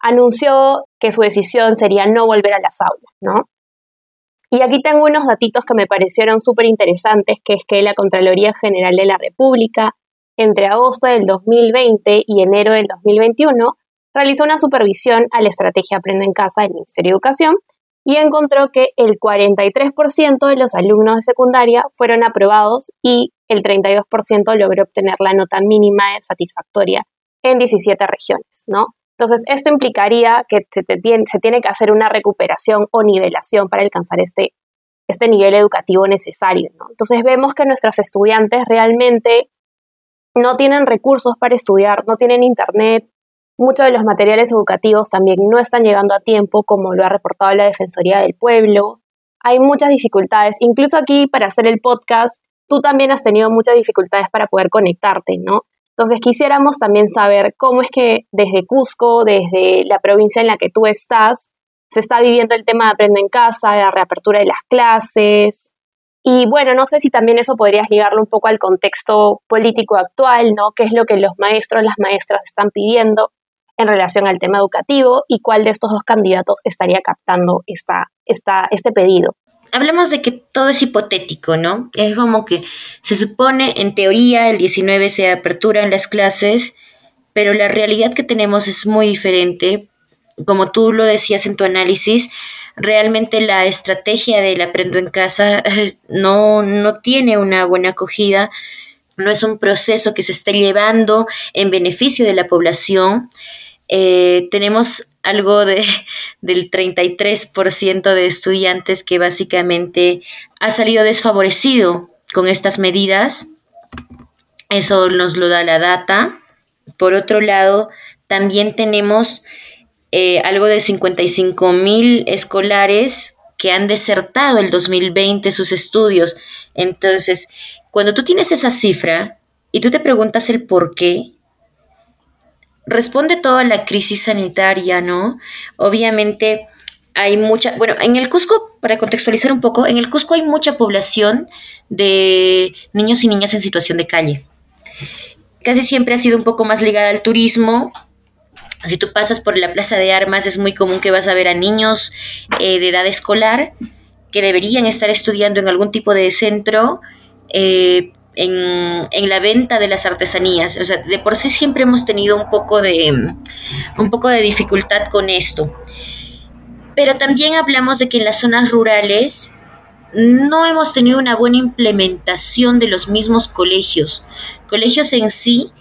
anunció que su decisión sería no volver a las aulas, ¿no? Y aquí tengo unos datitos que me parecieron súper interesantes, que es que la Contraloría General de la República, entre agosto del 2020 y enero del 2021, realizó una supervisión a la estrategia Aprendo en Casa del Ministerio de Educación y encontró que el 43% de los alumnos de secundaria fueron aprobados y el 32% logró obtener la nota mínima satisfactoria en 17 regiones, ¿no? Entonces, esto implicaría que se, tiene, se, tiene, que hacer una recuperación o nivelación para alcanzar este, este nivel educativo necesario. ¿no? Entonces, vemos que nuestros estudiantes realmente no tienen recursos para estudiar, no tienen internet, muchos de los materiales educativos también no están llegando a tiempo, como lo ha reportado la Defensoría del Pueblo. Hay muchas dificultades, incluso aquí para hacer el podcast, tú también has tenido muchas dificultades para poder conectarte, ¿no? Entonces quisiéramos también saber cómo es que desde Cusco, desde la provincia en la que tú estás, se está viviendo el tema de Aprendo en Casa, la reapertura de las clases. Y bueno, no sé si también eso podrías ligarlo un poco al contexto político actual, ¿no? ¿Qué es lo que los maestros, las maestras están pidiendo en relación al tema educativo y cuál de estos dos candidatos estaría captando esta, esta, este pedido? Hablamos de que todo es hipotético, ¿no? Es como que se supone, en teoría, el 19 se aperturan las clases, pero la realidad que tenemos es muy diferente. Como tú lo decías en tu análisis, realmente la estrategia del aprendo en casa no, no tiene una buena acogida, no es un proceso que se esté llevando en beneficio de la población. Eh, tenemos algo de, del 33% de estudiantes que básicamente ha salido desfavorecido con estas medidas. Eso nos lo da la data. Por otro lado, también tenemos eh, algo de 55 mil escolares que han desertado el 2020 sus estudios. Entonces, cuando tú tienes esa cifra y tú te preguntas el por qué, responde todo a la crisis sanitaria, ¿no? Obviamente hay mucha, bueno, en el Cusco, para contextualizar un poco, en el Cusco hay mucha población de niños y niñas en situación de calle. Casi siempre ha sido un poco más ligada al turismo. Si tú pasas por la Plaza de Armas, es muy común que vas a ver a niños eh, de edad escolar que deberían estar estudiando en algún tipo de centro, eh, en, la venta de las artesanías. O sea, de por sí siempre hemos tenido un poco de, un poco de dificultad con esto. Pero también hablamos de que en las zonas rurales no hemos tenido una buena implementación de los mismos colegios. Colegios en sí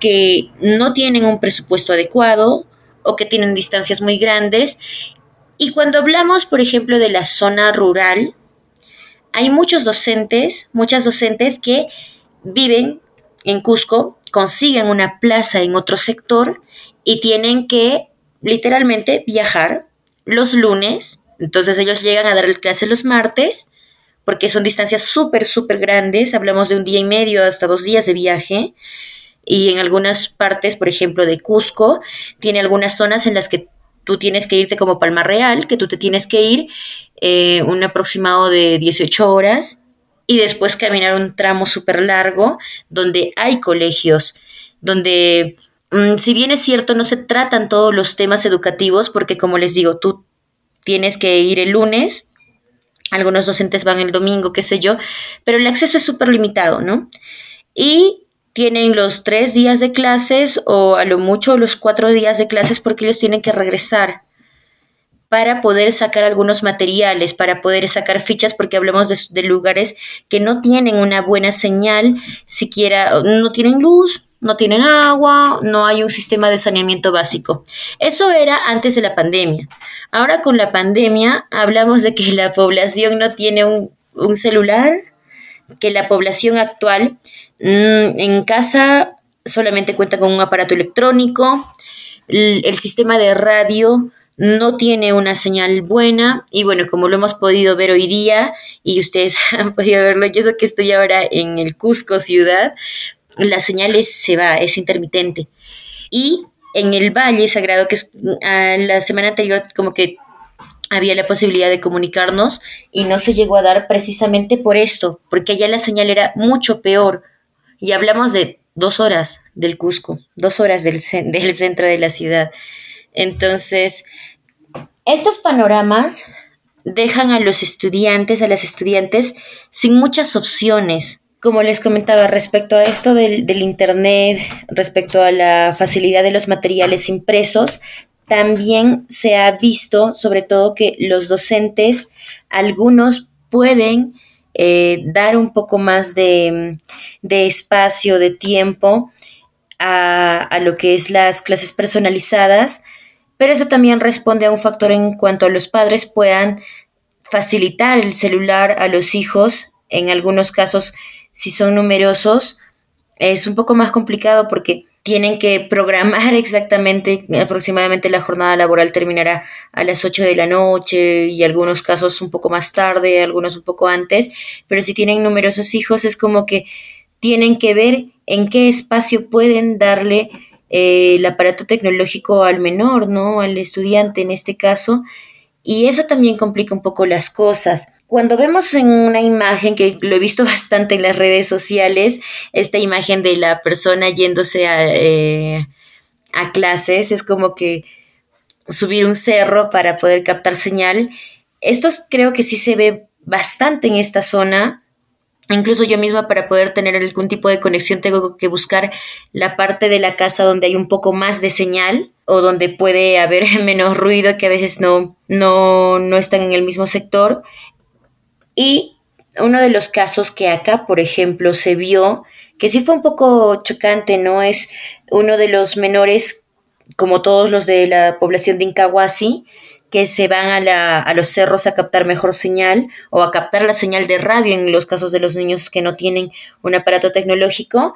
que no tienen un presupuesto adecuado o que tienen distancias muy grandes. Y cuando hablamos, por ejemplo, de la zona rural, hay muchos docentes, muchas docentes que viven en Cusco, consiguen una plaza en otro sector y tienen que literalmente viajar los lunes. Entonces ellos llegan a dar clases los martes porque son distancias súper, súper grandes. Hablamos de un día y medio hasta dos días de viaje. Y en algunas partes, por ejemplo, de Cusco, tiene algunas zonas en las que tú tienes que irte como Palma Real, que tú te tienes que ir eh, un aproximado de 18 horas y después caminar un tramo súper largo donde hay colegios, donde mm, si bien es cierto, no se tratan todos los temas educativos, porque como les digo, tú tienes que ir el lunes, algunos docentes van el domingo, qué sé yo, pero el acceso es súper limitado, ¿no? Y tienen los tres días de clases o a lo mucho los cuatro días de clases porque ellos tienen que regresar para poder sacar algunos materiales, para poder sacar fichas, porque hablamos de, lugares que no tienen una buena señal, siquiera no tienen luz, no tienen agua, no hay un sistema de saneamiento básico. Eso era antes de la pandemia. Ahora con la pandemia hablamos de que la población no tiene un, celular, que la población actual en casa solamente cuenta con un aparato electrónico, el sistema de radio no tiene una señal buena y bueno, como lo hemos podido ver hoy día y ustedes han podido verlo, yo sé que estoy ahora en el Cusco ciudad, la señal se va, es intermitente. Y en el Valle Sagrado, que es, ah, la semana anterior como que había la posibilidad de comunicarnos y no se llegó a dar precisamente por esto, porque allá la señal era mucho peor. Y hablamos de dos horas del Cusco, dos horas del, del centro de la ciudad. Entonces, estos panoramas dejan a los estudiantes, a las estudiantes, sin muchas opciones. Como les comentaba respecto a esto del, Internet, respecto a la facilidad de los materiales impresos, también se ha visto, sobre todo, que los docentes, algunos pueden eh, dar un poco más de, espacio, de tiempo a, a, lo que es las clases personalizadas, pero eso también responde a un factor en cuanto a los padres puedan facilitar el celular a los hijos, en algunos casos si son numerosos, es un poco más complicado porque tienen que programar exactamente, aproximadamente la jornada laboral terminará a las 8 de la noche y algunos casos un poco más tarde, algunos un poco antes, pero si tienen numerosos hijos es como que tienen que ver en qué espacio pueden darle eh, el aparato tecnológico al menor, ¿no? Al estudiante en este caso. Y eso también complica un poco las cosas. Cuando vemos en una imagen, que lo he visto bastante en las redes sociales, esta imagen de la persona yéndose a, eh, clases, es como que subir un cerro para poder captar señal. Esto creo que sí se ve bastante en esta zona, Incluso yo misma para poder tener algún tipo de conexión tengo que buscar la parte de la casa donde hay un poco más de señal o donde puede haber menos ruido que a veces no, no, no están en el mismo sector. Y uno de los casos que acá, por ejemplo, se vio, que sí fue un poco chocante, ¿no? Es uno de los menores, como todos los de la población de Incahuasi, que se van a, la, a, los cerros a captar mejor señal o a captar la señal de radio en los casos de los niños que no tienen un aparato tecnológico.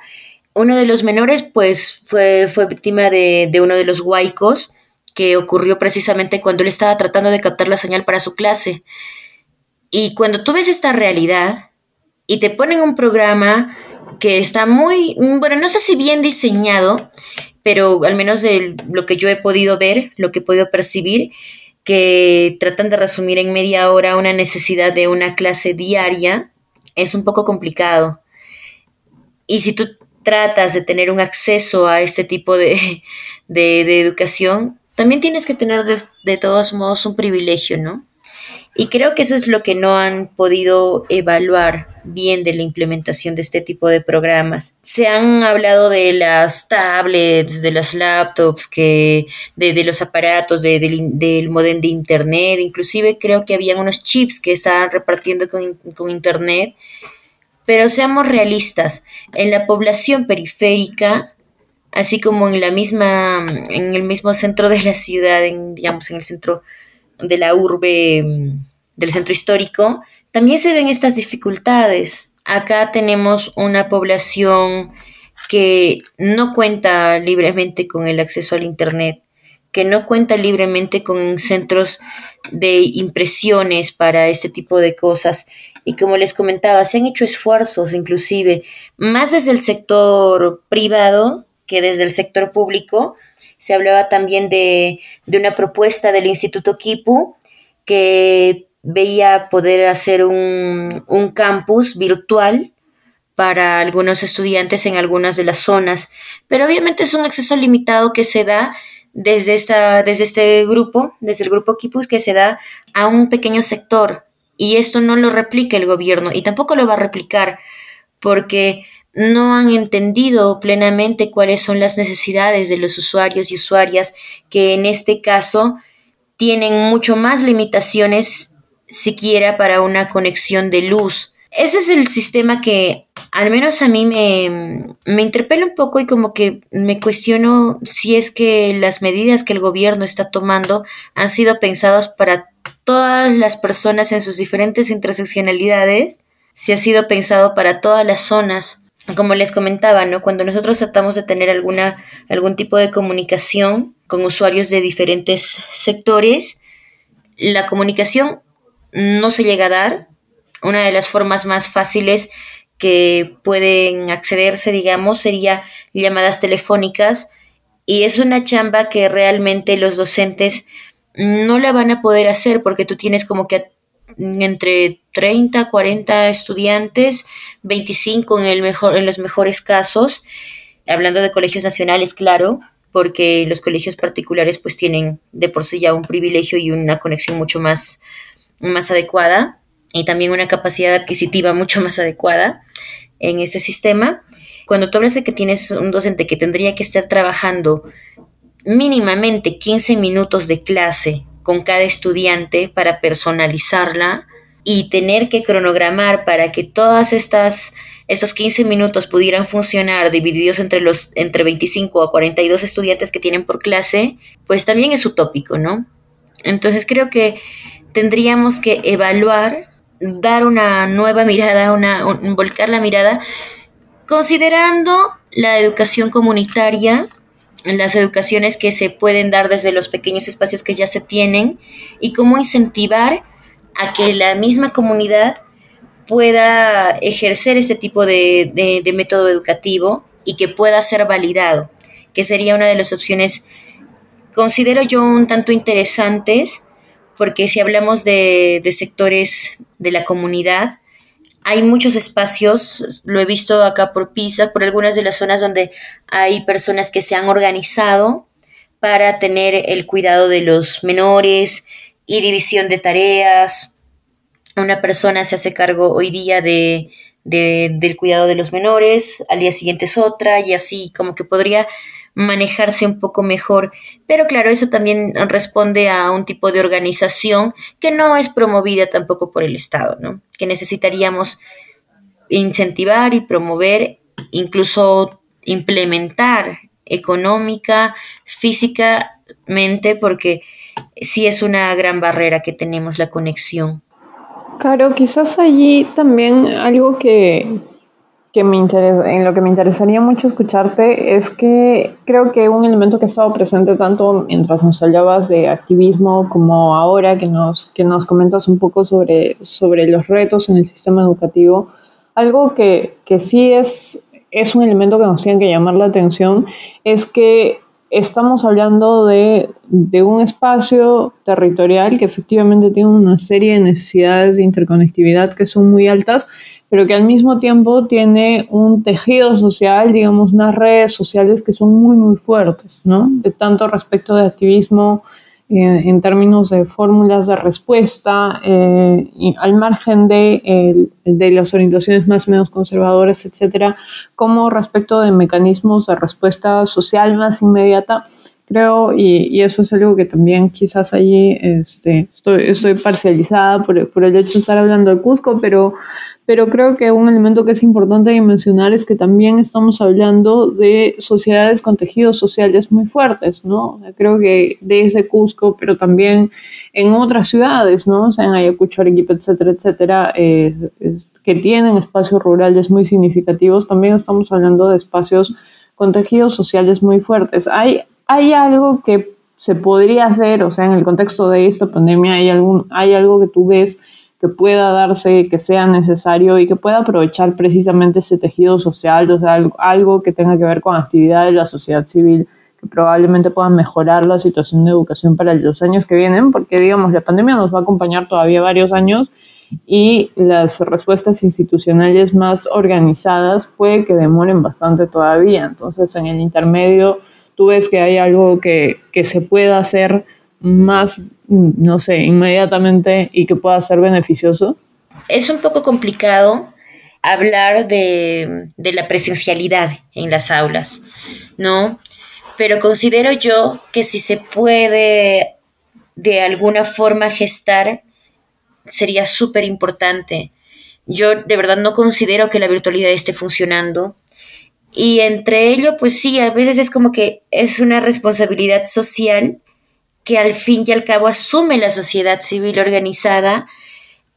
Uno de los menores pues fue, fue víctima de, de uno de los huaicos que ocurrió precisamente cuando él estaba tratando de captar la señal para su clase. Y cuando tú ves esta realidad y te ponen un programa que está muy, bueno, no sé si bien diseñado, pero al menos de lo que yo he podido ver, lo que he podido percibir, que tratan de resumir en media hora una necesidad de una clase diaria, es un poco complicado. Y si tú tratas de tener un acceso a este tipo de, de, educación, también tienes que tener de, de todos modos un privilegio, ¿no? Y creo que eso es lo que no han podido evaluar bien de la implementación de este tipo de programas. Se han hablado de las tablets, de las laptops, que, de, los aparatos, del modem de Internet, inclusive creo que habían unos chips que estaban repartiendo con, con Internet. Pero seamos realistas, en la población periférica, así como en la misma, en el mismo centro de la ciudad, en, digamos, en el centro de la urbe, mm, del centro histórico, también se ven estas dificultades. Acá tenemos una población que no cuenta libremente con el acceso al Internet, que no cuenta libremente con centros de impresiones para este tipo de cosas. Y como les comentaba, se han hecho esfuerzos, inclusive, más desde el sector privado que desde el sector público, se hablaba también de, una propuesta del Instituto Kipu que veía poder hacer un, campus virtual para algunos estudiantes en algunas de las zonas, pero obviamente es un acceso limitado que se da desde, esta, desde este grupo, desde el grupo Kipus, que se da a un pequeño sector. Y esto no lo replica el gobierno y tampoco lo va a replicar porque no han entendido plenamente cuáles son las necesidades de los usuarios y usuarias que en este caso tienen mucho más limitaciones siquiera para una conexión de luz. Ese es el sistema que al menos a mí me, me interpela un poco y como que me cuestiono si es que las medidas que el gobierno está tomando han sido pensadas para todas las personas en sus diferentes interseccionalidades, si ha sido pensado para todas las zonas como les comentaba, ¿no? Cuando nosotros tratamos de tener alguna, algún tipo de comunicación con usuarios de diferentes sectores, la comunicación no se llega a dar. Una de las formas más fáciles que pueden accederse, digamos, sería llamadas telefónicas y es una chamba que realmente los docentes no la van a poder hacer porque tú tienes como que entre 30, 40 estudiantes, 25 en, el mejor, en los mejores casos, hablando de colegios nacionales, claro, porque los colegios particulares pues tienen de por sí ya un privilegio y una conexión mucho más, más adecuada y también una capacidad adquisitiva mucho más adecuada en ese sistema. Cuando tú hablas de que tienes un docente que tendría que estar trabajando mínimamente 15 minutos de clase con cada estudiante para personalizarla y tener que cronogramar para que todas estas estos 15 minutos pudieran funcionar divididos entre los entre 25 a 42 estudiantes que tienen por clase, pues también es utópico, ¿no? Entonces creo que tendríamos que evaluar, dar una nueva mirada, una volcar la mirada considerando la educación comunitaria las educaciones que se pueden dar desde los pequeños espacios que ya se tienen y cómo incentivar a que la misma comunidad pueda ejercer este tipo de, método educativo y que pueda ser validado, que sería una de las opciones, considero yo un tanto interesantes, porque si hablamos de, de sectores de la comunidad, hay muchos espacios, lo he visto acá por Pisa, por algunas de las zonas donde hay personas que se han organizado para tener el cuidado de los menores y división de tareas. Una persona se hace cargo hoy día de, del cuidado de los menores, al día siguiente es otra y así como que podría manejarse un poco mejor. Pero claro, eso también responde a un tipo de organización que no es promovida tampoco por el Estado, ¿no? Que necesitaríamos incentivar y promover, incluso implementar económica, físicamente, porque sí es una gran barrera que tenemos la conexión. Claro, quizás allí también algo que, que me interesa, en lo que me interesaría mucho escucharte es que creo que un elemento que ha estado presente tanto mientras nos hablabas de activismo como ahora que nos, que nos comentas un poco sobre, sobre los retos en el sistema educativo, algo que, que sí es, es un elemento que nos tiene que llamar la atención es que estamos hablando de, de, un espacio territorial que efectivamente tiene una serie de necesidades de interconectividad que son muy altas, pero que al mismo tiempo tiene un tejido social, digamos, unas redes sociales que son muy, muy fuertes, ¿no? De tanto respecto de activismo eh, en términos de fórmulas de respuesta, eh, al margen de, de, las orientaciones más o menos conservadoras, etcétera, como respecto de mecanismos de respuesta social más inmediata creo, y, y, eso es algo que también quizás allí este, estoy, estoy parcializada por, por, el hecho de estar hablando de Cusco, pero, pero creo que un elemento que es importante mencionar es que también estamos hablando de sociedades con tejidos sociales muy fuertes, ¿no? Creo que desde Cusco, pero también en otras ciudades, ¿no? O sea, en Ayacucho, Arequipa, etcétera, etcétera, eh, que tienen espacios rurales muy significativos, también estamos hablando de espacios con tejidos sociales muy fuertes. Hay, hay algo que se podría hacer, o sea, en el contexto de esta pandemia, hay, algún, hay algo que tú ves que pueda darse, que sea necesario y que pueda aprovechar precisamente ese tejido social, o sea, algo, que tenga que ver con actividades de la sociedad civil que probablemente puedan mejorar la situación de educación para los años que vienen, porque digamos, la pandemia nos va a acompañar todavía varios años y las respuestas institucionales más organizadas puede que demoren bastante todavía. Entonces, en el intermedio, tú ves que hay algo que, que se pueda hacer más, no sé, inmediatamente y que pueda ser beneficioso. Es un poco complicado hablar de, de la presencialidad en las aulas, ¿no? Pero considero yo que si se puede de alguna forma gestar, sería súper importante. Yo de verdad no considero que la virtualidad esté funcionando. Y entre ello, pues sí, a veces es como que es una responsabilidad social que al fin y al cabo asume la sociedad civil organizada,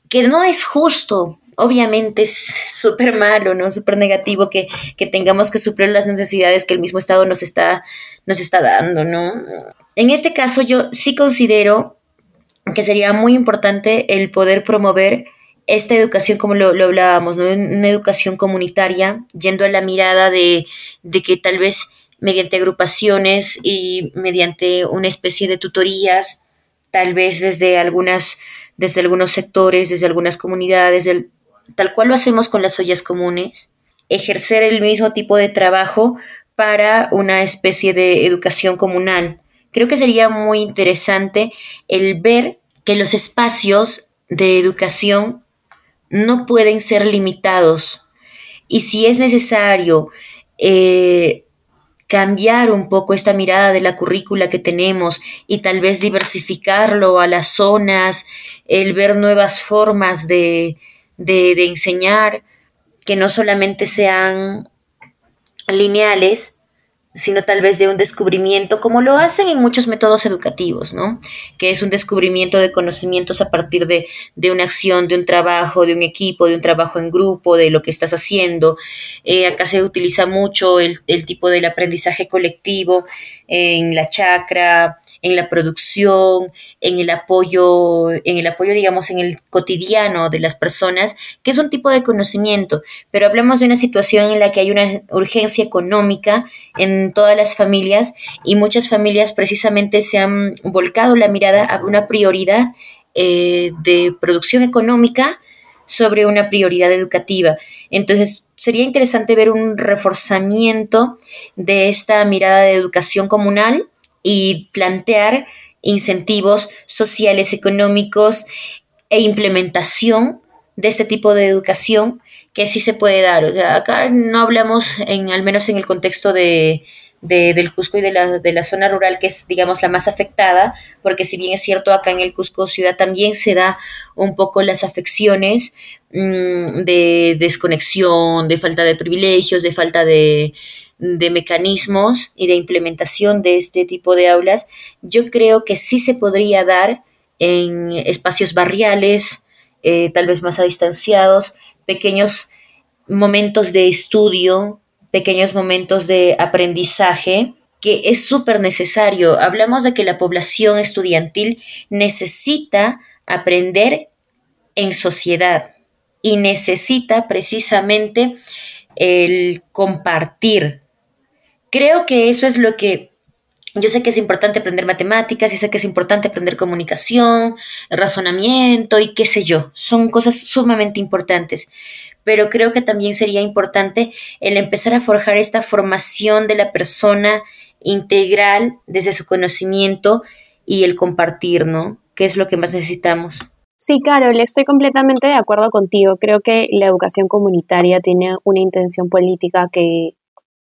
que no es justo. Obviamente es súper malo, ¿no? Súper negativo que, que, tengamos que suplir las necesidades que el mismo Estado nos está, nos está dando, ¿no? En este caso yo sí considero que sería muy importante el poder promover esta educación, como lo, hablábamos, ¿no? una educación comunitaria, yendo a la mirada de, de, que tal vez mediante agrupaciones y mediante una especie de tutorías, tal vez desde algunas, desde algunos sectores, desde algunas comunidades, tal cual lo hacemos con las ollas comunes, ejercer el mismo tipo de trabajo para una especie de educación comunal. Creo que sería muy interesante el ver que los espacios de educación no pueden ser limitados. Y si es necesario eh, cambiar un poco esta mirada de la currícula que tenemos y tal vez diversificarlo a las zonas, el ver nuevas formas de, de enseñar que no solamente sean lineales, sino tal vez de un descubrimiento, como lo hacen en muchos métodos educativos, ¿no? Que es un descubrimiento de conocimientos a partir de, de una acción, de un trabajo, de un equipo, de un trabajo en grupo, de lo que estás haciendo. Eh, acá se utiliza mucho el, el tipo del aprendizaje colectivo en la chacra, en la producción, en el apoyo, en el apoyo, digamos, en el cotidiano de las personas, que es un tipo de conocimiento. Pero hablamos de una situación en la que hay una urgencia económica en todas las familias y muchas familias precisamente se han volcado la mirada a una prioridad eh, de producción económica sobre una prioridad educativa. Entonces, sería interesante ver un reforzamiento de esta mirada de educación comunal y plantear incentivos sociales, económicos e implementación de este tipo de educación que sí se puede dar. O sea, acá no hablamos, en, al menos en el contexto de, del Cusco y de la, de la zona rural, que es, digamos, la más afectada, porque si bien es cierto, acá en el Cusco ciudad también se da un poco las afecciones mm, de desconexión, de falta de privilegios, de falta de, de mecanismos y de implementación de este tipo de aulas, yo creo que sí se podría dar en espacios barriales, eh, tal vez más distanciados, pequeños momentos de estudio, pequeños momentos de aprendizaje, que es súper necesario. Hablamos de que la población estudiantil necesita aprender en sociedad y necesita precisamente el compartir, Creo que eso es lo que yo sé que es importante aprender matemáticas, y sé que es importante aprender comunicación, razonamiento y qué sé yo. Son cosas sumamente importantes. Pero creo que también sería importante el empezar a forjar esta formación de la persona integral desde su conocimiento y el compartir, ¿no? ¿Qué es lo que más necesitamos? Sí, Carol, estoy completamente de acuerdo contigo. Creo que la educación comunitaria tiene una intención política que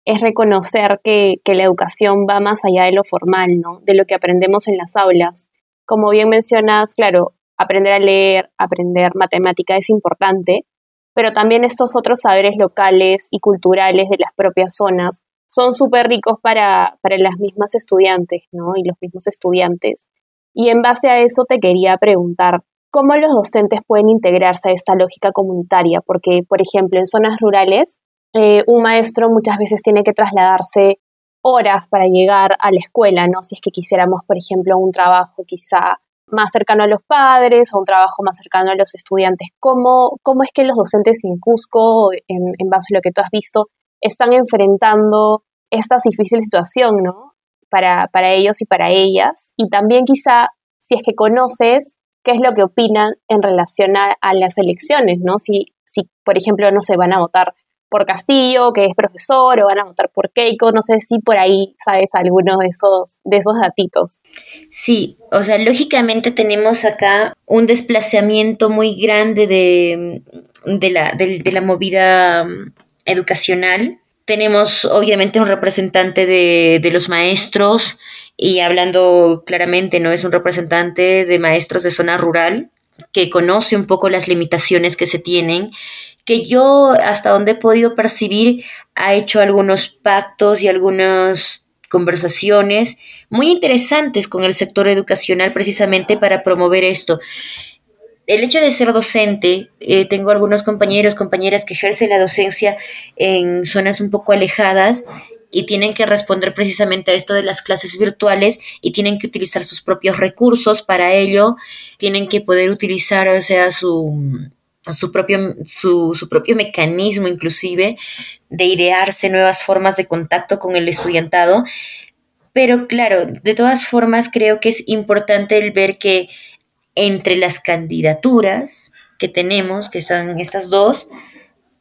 es reconocer que, la educación va más allá de lo formal, ¿no? De lo que aprendemos en las aulas. Como bien mencionas, claro, aprender a leer, aprender matemática es importante, pero también estos otros saberes locales y culturales de las propias zonas son súper ricos para, para las mismas estudiantes, ¿no? Y los mismos estudiantes. Y en base a eso te quería preguntar, ¿cómo los docentes pueden integrarse a esta lógica comunitaria? Porque, por ejemplo, en zonas rurales eh, un maestro muchas veces tiene que trasladarse horas para llegar a la escuela, ¿no? Si es que quisiéramos, por ejemplo, un trabajo quizá más cercano a los padres o un trabajo más cercano a los estudiantes. ¿Cómo, cómo es que los docentes en Cusco, en, base a lo que tú has visto, están enfrentando esta difícil situación, ¿no? Para, para ellos y para ellas. Y también quizá, si es que conoces qué es lo que opinan en relación a, las elecciones, ¿no? Si, si, por ejemplo, no se van a votar por Castillo, que es profesor, o van a votar por Keiko, no sé si por ahí sabes alguno de esos, de esos datitos. Sí, o sea, lógicamente tenemos acá un desplazamiento muy grande de, de, la, de, la movida mm, educacional. Tenemos obviamente un representante de, de los maestros y hablando claramente, ¿no? Es un representante de maestros de zona rural que conoce un poco las limitaciones que se tienen que yo hasta donde he podido percibir ha hecho algunos pactos y algunas conversaciones muy interesantes con el sector educacional precisamente para promover esto. El hecho de ser docente, eh, tengo algunos compañeros, compañeras que ejercen la docencia en zonas un poco alejadas y tienen que responder precisamente a esto de las clases virtuales y tienen que utilizar sus propios recursos para ello, tienen que poder utilizar, o sea, su, su propio, su, su propio mecanismo inclusive de idearse nuevas formas de contacto con el estudiantado. Pero claro, de todas formas creo que es importante el ver que entre las candidaturas que tenemos, que son estas dos,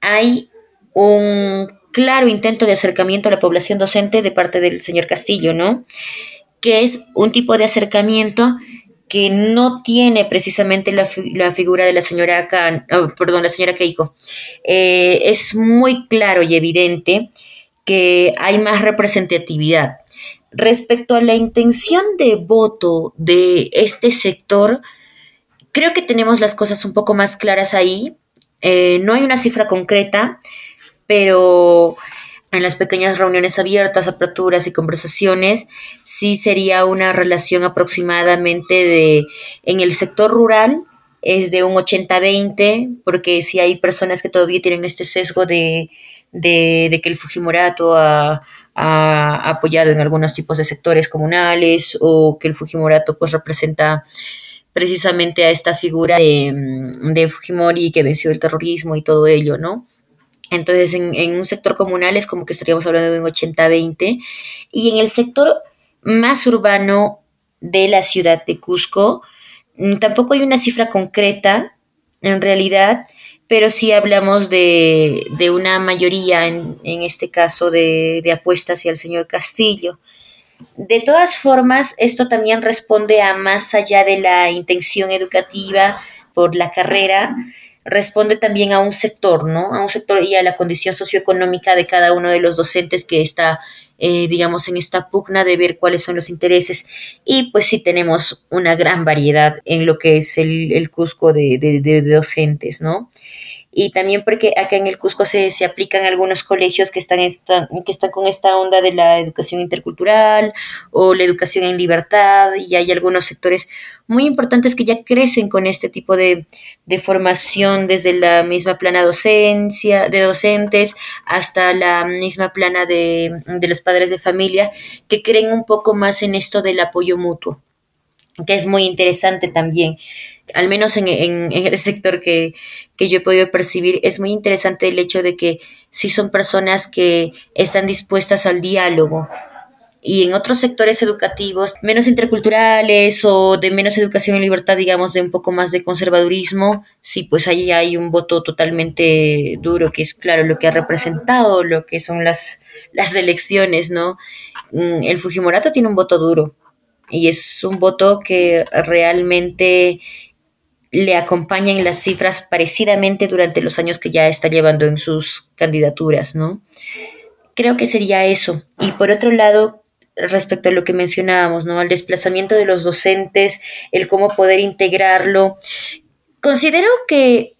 hay un claro intento de acercamiento a la población docente de parte del señor Castillo, ¿no? Que es un tipo de acercamiento que no tiene precisamente la, la figura de la señora Khan, oh, perdón, la señora Keiko. Eh, es muy claro y evidente que hay más representatividad. Respecto a la intención de voto de este sector, creo que tenemos las cosas un poco más claras ahí. Eh, no hay una cifra concreta, pero en las pequeñas reuniones abiertas, aperturas y conversaciones, sí sería una relación aproximadamente de, en el sector rural, es de un 80-20, porque si hay personas que todavía tienen este sesgo de, de, que el Fujimorato ha, apoyado en algunos tipos de sectores comunales o que el Fujimorato pues representa precisamente a esta figura de, de Fujimori que venció el terrorismo y todo ello, ¿no? Entonces, en, un sector comunal es como que estaríamos hablando de un 80-20. Y en el sector más urbano de la ciudad de Cusco, mm, tampoco hay una cifra concreta, en realidad, pero sí hablamos de, una mayoría, en, este caso, de, de apuestas hacia el señor Castillo. De todas formas, esto también responde a más allá de la intención educativa por la carrera, responde también a un sector, ¿no? A un sector y a la condición socioeconómica de cada uno de los docentes que está, eh, digamos, en esta pugna de ver cuáles son los intereses. Y pues sí tenemos una gran variedad en lo que es el, Cusco de, de docentes, ¿no? Y también porque acá en el Cusco se, se aplican algunos colegios que están, que están con esta onda de la educación intercultural o la educación en libertad y hay algunos sectores muy importantes que ya crecen con este tipo de, de formación desde la misma plana docencia, de docentes hasta la misma plana de, de los padres de familia que creen un poco más en esto del apoyo mutuo que es muy interesante también al menos en, el sector que, yo he podido percibir, es muy interesante el hecho de que sí son personas que están dispuestas al diálogo. Y en otros sectores educativos, menos interculturales o de menos educación en libertad, digamos, de un poco más de conservadurismo, sí, pues ahí hay un voto totalmente duro, que es claro lo que ha representado, lo que son las, las elecciones, ¿no? Mm, el Fujimorato tiene un voto duro, y es un voto que realmente le acompañan las cifras parecidamente durante los años que ya está llevando en sus candidaturas, ¿no? Creo que sería eso. Y por otro lado, respecto a lo que mencionábamos, ¿no? Al desplazamiento de los docentes, el cómo poder integrarlo. Considero que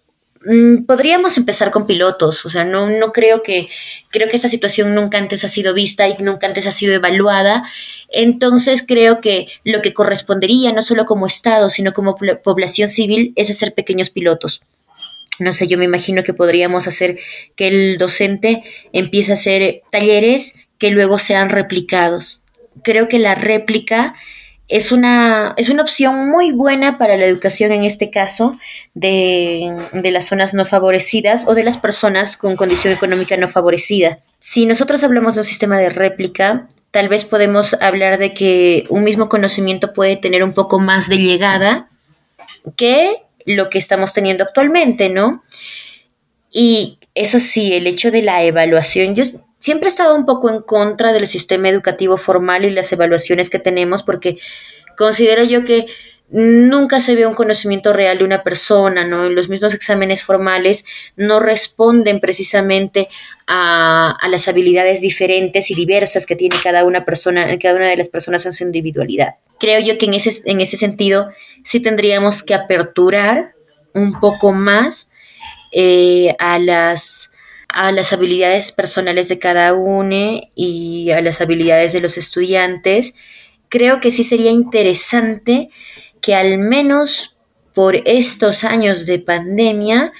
podríamos empezar con pilotos, o sea, no, no creo que, creo que esta situación nunca antes ha sido vista y nunca antes ha sido evaluada, entonces creo que lo que correspondería, no solo como Estado, sino como población civil, es hacer pequeños pilotos. No sé, yo me imagino que podríamos hacer que el docente empiece a hacer talleres que luego sean replicados. Creo que la réplica es una, es una opción muy buena para la educación en este caso de, de, las zonas no favorecidas o de las personas con condición económica no favorecida. Si nosotros hablamos de un sistema de réplica, tal vez podemos hablar de que un mismo conocimiento puede tener un poco más de llegada que lo que estamos teniendo actualmente, ¿no? Y eso sí, el hecho de la evaluación, siempre he estado un poco en contra del sistema educativo formal y las evaluaciones que tenemos porque considero yo que nunca se ve un conocimiento real de una persona, ¿no? Los mismos exámenes formales no responden precisamente a, las habilidades diferentes y diversas que tiene cada una persona, cada una de las personas en su individualidad. Creo yo que en ese, en ese sentido sí tendríamos que aperturar un poco más eh, a las a las habilidades personales de cada uno y a las habilidades de los estudiantes. Creo que sí sería interesante que al menos por estos años de pandemia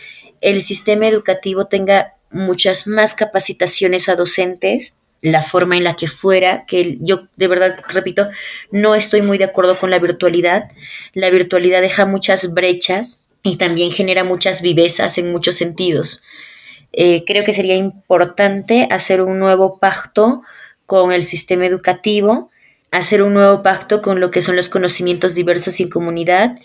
el sistema educativo tenga muchas más capacitaciones a docentes, la forma en la que fuera, que yo de verdad, repito, no estoy muy de acuerdo con la virtualidad. La virtualidad deja muchas brechas y también genera muchas vivezas en muchos sentidos. Eh, creo que sería importante hacer un nuevo pacto con el sistema educativo hacer un nuevo pacto con lo que son los conocimientos diversos en comunidad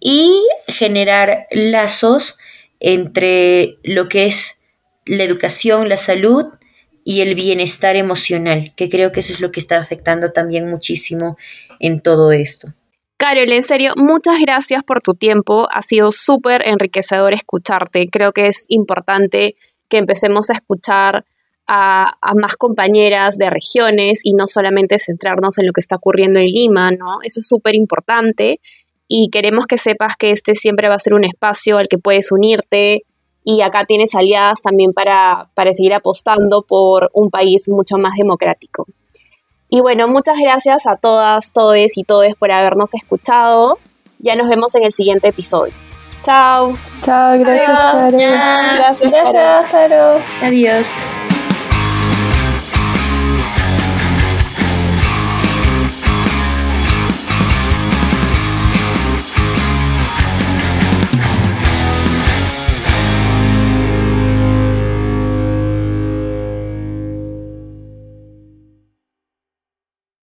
y generar lazos entre lo que es la educación, la salud y el bienestar emocional, que creo que eso es lo que está afectando también muchísimo en todo esto. Carol, en serio, muchas gracias por tu tiempo. Ha sido súper enriquecedor escucharte. Creo que es importante que empecemos a escuchar a, más compañeras de regiones y no solamente centrarnos en lo que está ocurriendo en Lima, ¿no? Eso es súper importante y queremos que sepas que este siempre va a ser un espacio al que puedes unirte y acá tienes aliadas también para, para seguir apostando por un país mucho más democrático. Y bueno, muchas gracias a todas, todes y todes por habernos escuchado. Ya nos vemos en el siguiente episodio. Chao. Chao, gracias, Caro. Gracias, Caro. Adiós.